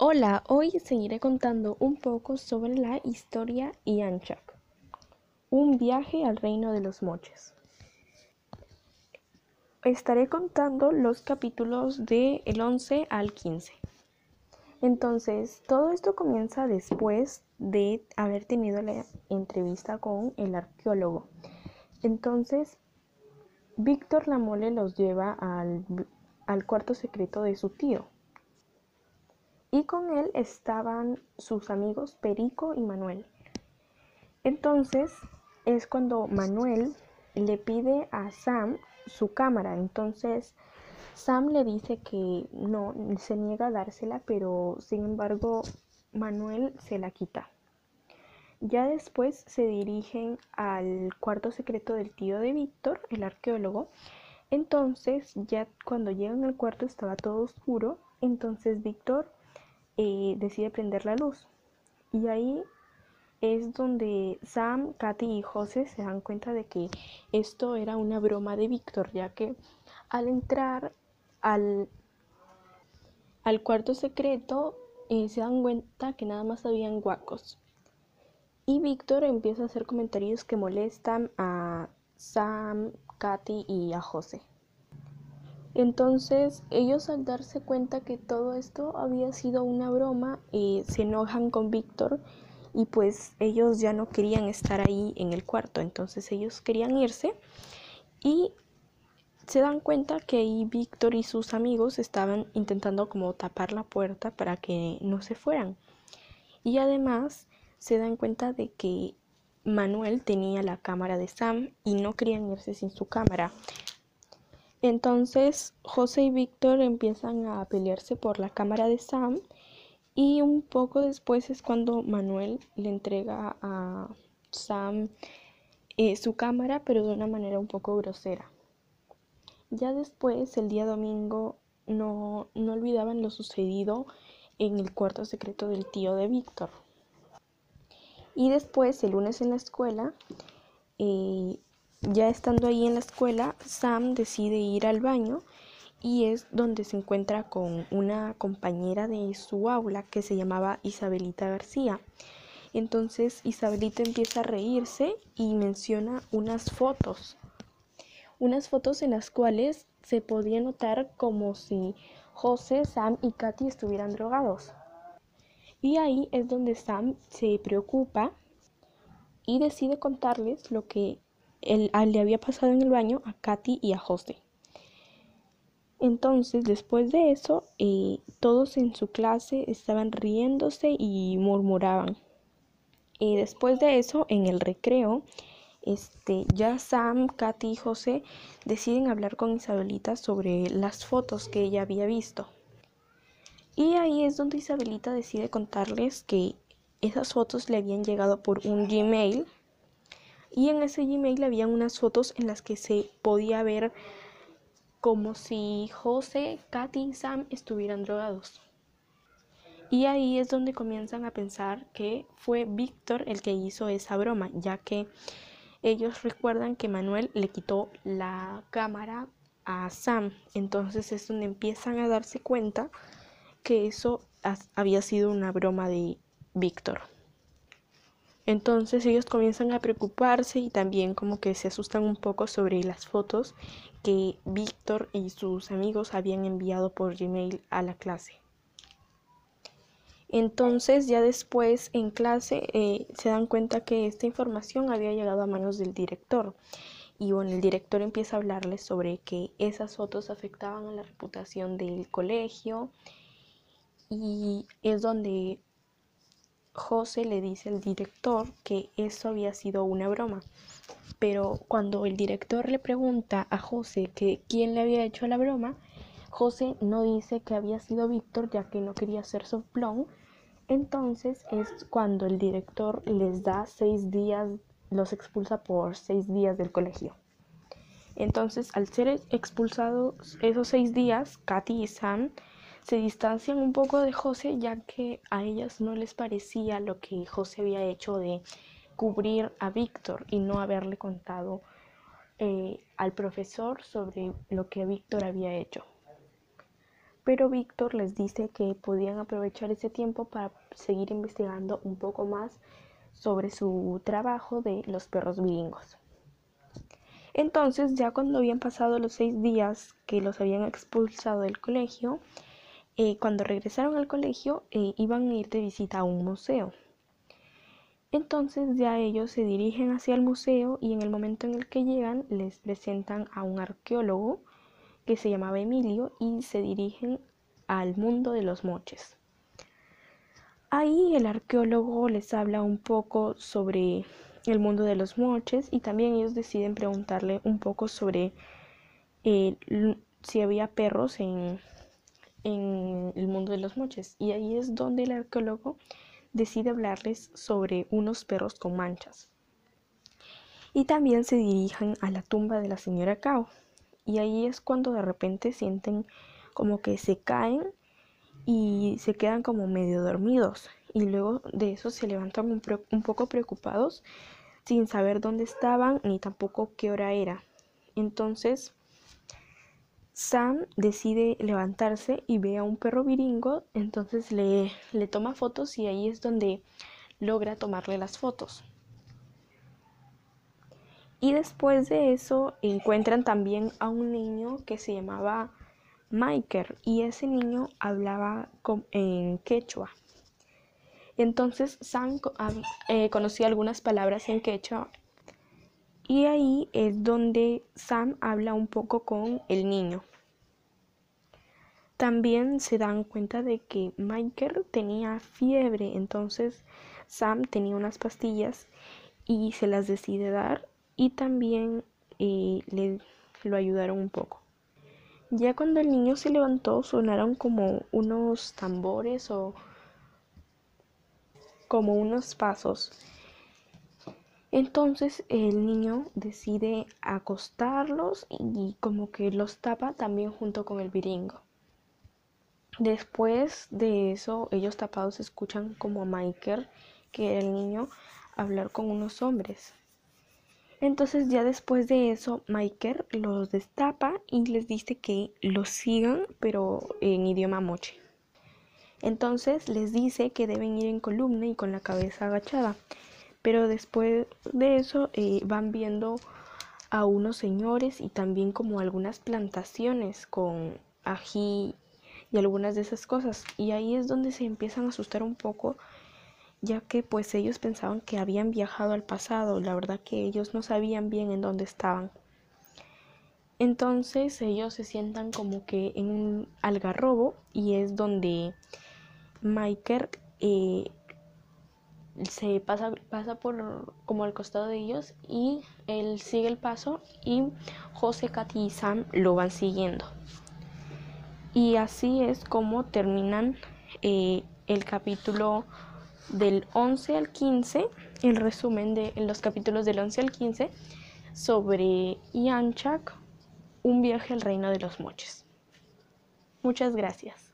Hola, hoy seguiré contando un poco sobre la historia Yanchak, un viaje al reino de los moches. Estaré contando los capítulos del 11 al 15. Entonces, todo esto comienza después de haber tenido la entrevista con el arqueólogo. Entonces, Víctor Lamole los lleva al, al cuarto secreto de su tío y con él estaban sus amigos Perico y Manuel. Entonces es cuando Manuel le pide a Sam su cámara. Entonces Sam le dice que no, se niega a dársela, pero sin embargo Manuel se la quita. Ya después se dirigen al cuarto secreto del tío de Víctor, el arqueólogo. Entonces ya cuando llegan al cuarto estaba todo oscuro. Entonces Víctor eh, decide prender la luz. Y ahí es donde Sam, Katy y José se dan cuenta de que esto era una broma de Víctor, ya que al entrar al, al cuarto secreto eh, se dan cuenta que nada más habían guacos. Y Víctor empieza a hacer comentarios que molestan a Sam, Katy y a José. Entonces ellos al darse cuenta que todo esto había sido una broma, eh, se enojan con Víctor y pues ellos ya no querían estar ahí en el cuarto, entonces ellos querían irse y se dan cuenta que ahí Víctor y sus amigos estaban intentando como tapar la puerta para que no se fueran. Y además se dan cuenta de que Manuel tenía la cámara de Sam y no querían irse sin su cámara. Entonces José y Víctor empiezan a pelearse por la cámara de Sam y un poco después es cuando Manuel le entrega a Sam eh, su cámara pero de una manera un poco grosera. Ya después, el día domingo, no, no olvidaban lo sucedido en el cuarto secreto del tío de Víctor. Y después, el lunes en la escuela, eh, ya estando ahí en la escuela, Sam decide ir al baño y es donde se encuentra con una compañera de su aula que se llamaba Isabelita García. Entonces Isabelita empieza a reírse y menciona unas fotos. Unas fotos en las cuales se podía notar como si José, Sam y Katy estuvieran drogados. Y ahí es donde Sam se preocupa y decide contarles lo que él, le había pasado en el baño a Katy y a José. Entonces, después de eso, eh, todos en su clase estaban riéndose y murmuraban. Y después de eso, en el recreo, este, ya Sam, Katy y José deciden hablar con Isabelita sobre las fotos que ella había visto. Y ahí es donde Isabelita decide contarles que esas fotos le habían llegado por un Gmail y en ese Gmail había unas fotos en las que se podía ver como si José, Katy y Sam estuvieran drogados. Y ahí es donde comienzan a pensar que fue Víctor el que hizo esa broma, ya que ellos recuerdan que Manuel le quitó la cámara a Sam. Entonces es donde empiezan a darse cuenta que eso había sido una broma de Víctor. Entonces ellos comienzan a preocuparse y también como que se asustan un poco sobre las fotos que Víctor y sus amigos habían enviado por Gmail a la clase. Entonces ya después en clase eh, se dan cuenta que esta información había llegado a manos del director. Y bueno, el director empieza a hablarles sobre que esas fotos afectaban a la reputación del colegio. Y es donde José le dice al director que eso había sido una broma. Pero cuando el director le pregunta a José que quién le había hecho la broma, José no dice que había sido Víctor ya que no quería ser soplón. Entonces es cuando el director les da seis días, los expulsa por seis días del colegio. Entonces al ser expulsados esos seis días, Katy y Sam se distancian un poco de José ya que a ellas no les parecía lo que José había hecho de cubrir a Víctor y no haberle contado eh, al profesor sobre lo que Víctor había hecho. pero Víctor les dice que podían aprovechar ese tiempo para seguir investigando un poco más sobre su trabajo de los perros bilingos. Entonces, ya cuando habían pasado los seis días que los habían expulsado del colegio, eh, cuando regresaron al colegio eh, iban a ir de visita a un museo. Entonces ya ellos se dirigen hacia el museo y en el momento en el que llegan les presentan a un arqueólogo que se llamaba Emilio y se dirigen al mundo de los moches. Ahí el arqueólogo les habla un poco sobre el mundo de los moches y también ellos deciden preguntarle un poco sobre eh, si había perros en, en el mundo de los moches. Y ahí es donde el arqueólogo decide hablarles sobre unos perros con manchas. Y también se dirigen a la tumba de la señora Cao. Y ahí es cuando de repente sienten como que se caen y se quedan como medio dormidos. Y luego de eso se levantan un, un poco preocupados sin saber dónde estaban ni tampoco qué hora era. Entonces Sam decide levantarse y ve a un perro viringo, entonces le, le, toma fotos y ahí es donde logra tomarle las fotos. Y después de eso encuentran también a un niño que se llamaba Michael y ese niño hablaba en quechua. Entonces Sam eh, conocía algunas palabras en quechua y ahí es donde Sam habla un poco con el niño. También se dan cuenta de que Michael tenía fiebre, entonces Sam tenía unas pastillas y se las decide dar y también eh, le lo ayudaron un poco. Ya cuando el niño se levantó sonaron como unos tambores o como unos pasos. Entonces el niño decide acostarlos y como que los tapa también junto con el viringo. Después de eso, ellos tapados escuchan como a Michael, que era el niño, hablar con unos hombres. Entonces ya después de eso, Michael los destapa y les dice que los sigan, pero en idioma moche. Entonces les dice que deben ir en columna y con la cabeza agachada. Pero después de eso eh, van viendo a unos señores y también como algunas plantaciones con ají y algunas de esas cosas. Y ahí es donde se empiezan a asustar un poco ya que pues ellos pensaban que habían viajado al pasado, la verdad que ellos no sabían bien en dónde estaban. Entonces ellos se sientan como que en un algarrobo y es donde Michael eh, se pasa, pasa por como al costado de ellos y él sigue el paso y José, Katy y Sam lo van siguiendo. Y así es como terminan eh, el capítulo del 11 al 15, el resumen de los capítulos del 11 al 15 sobre Yanchak, un viaje al reino de los moches. Muchas gracias.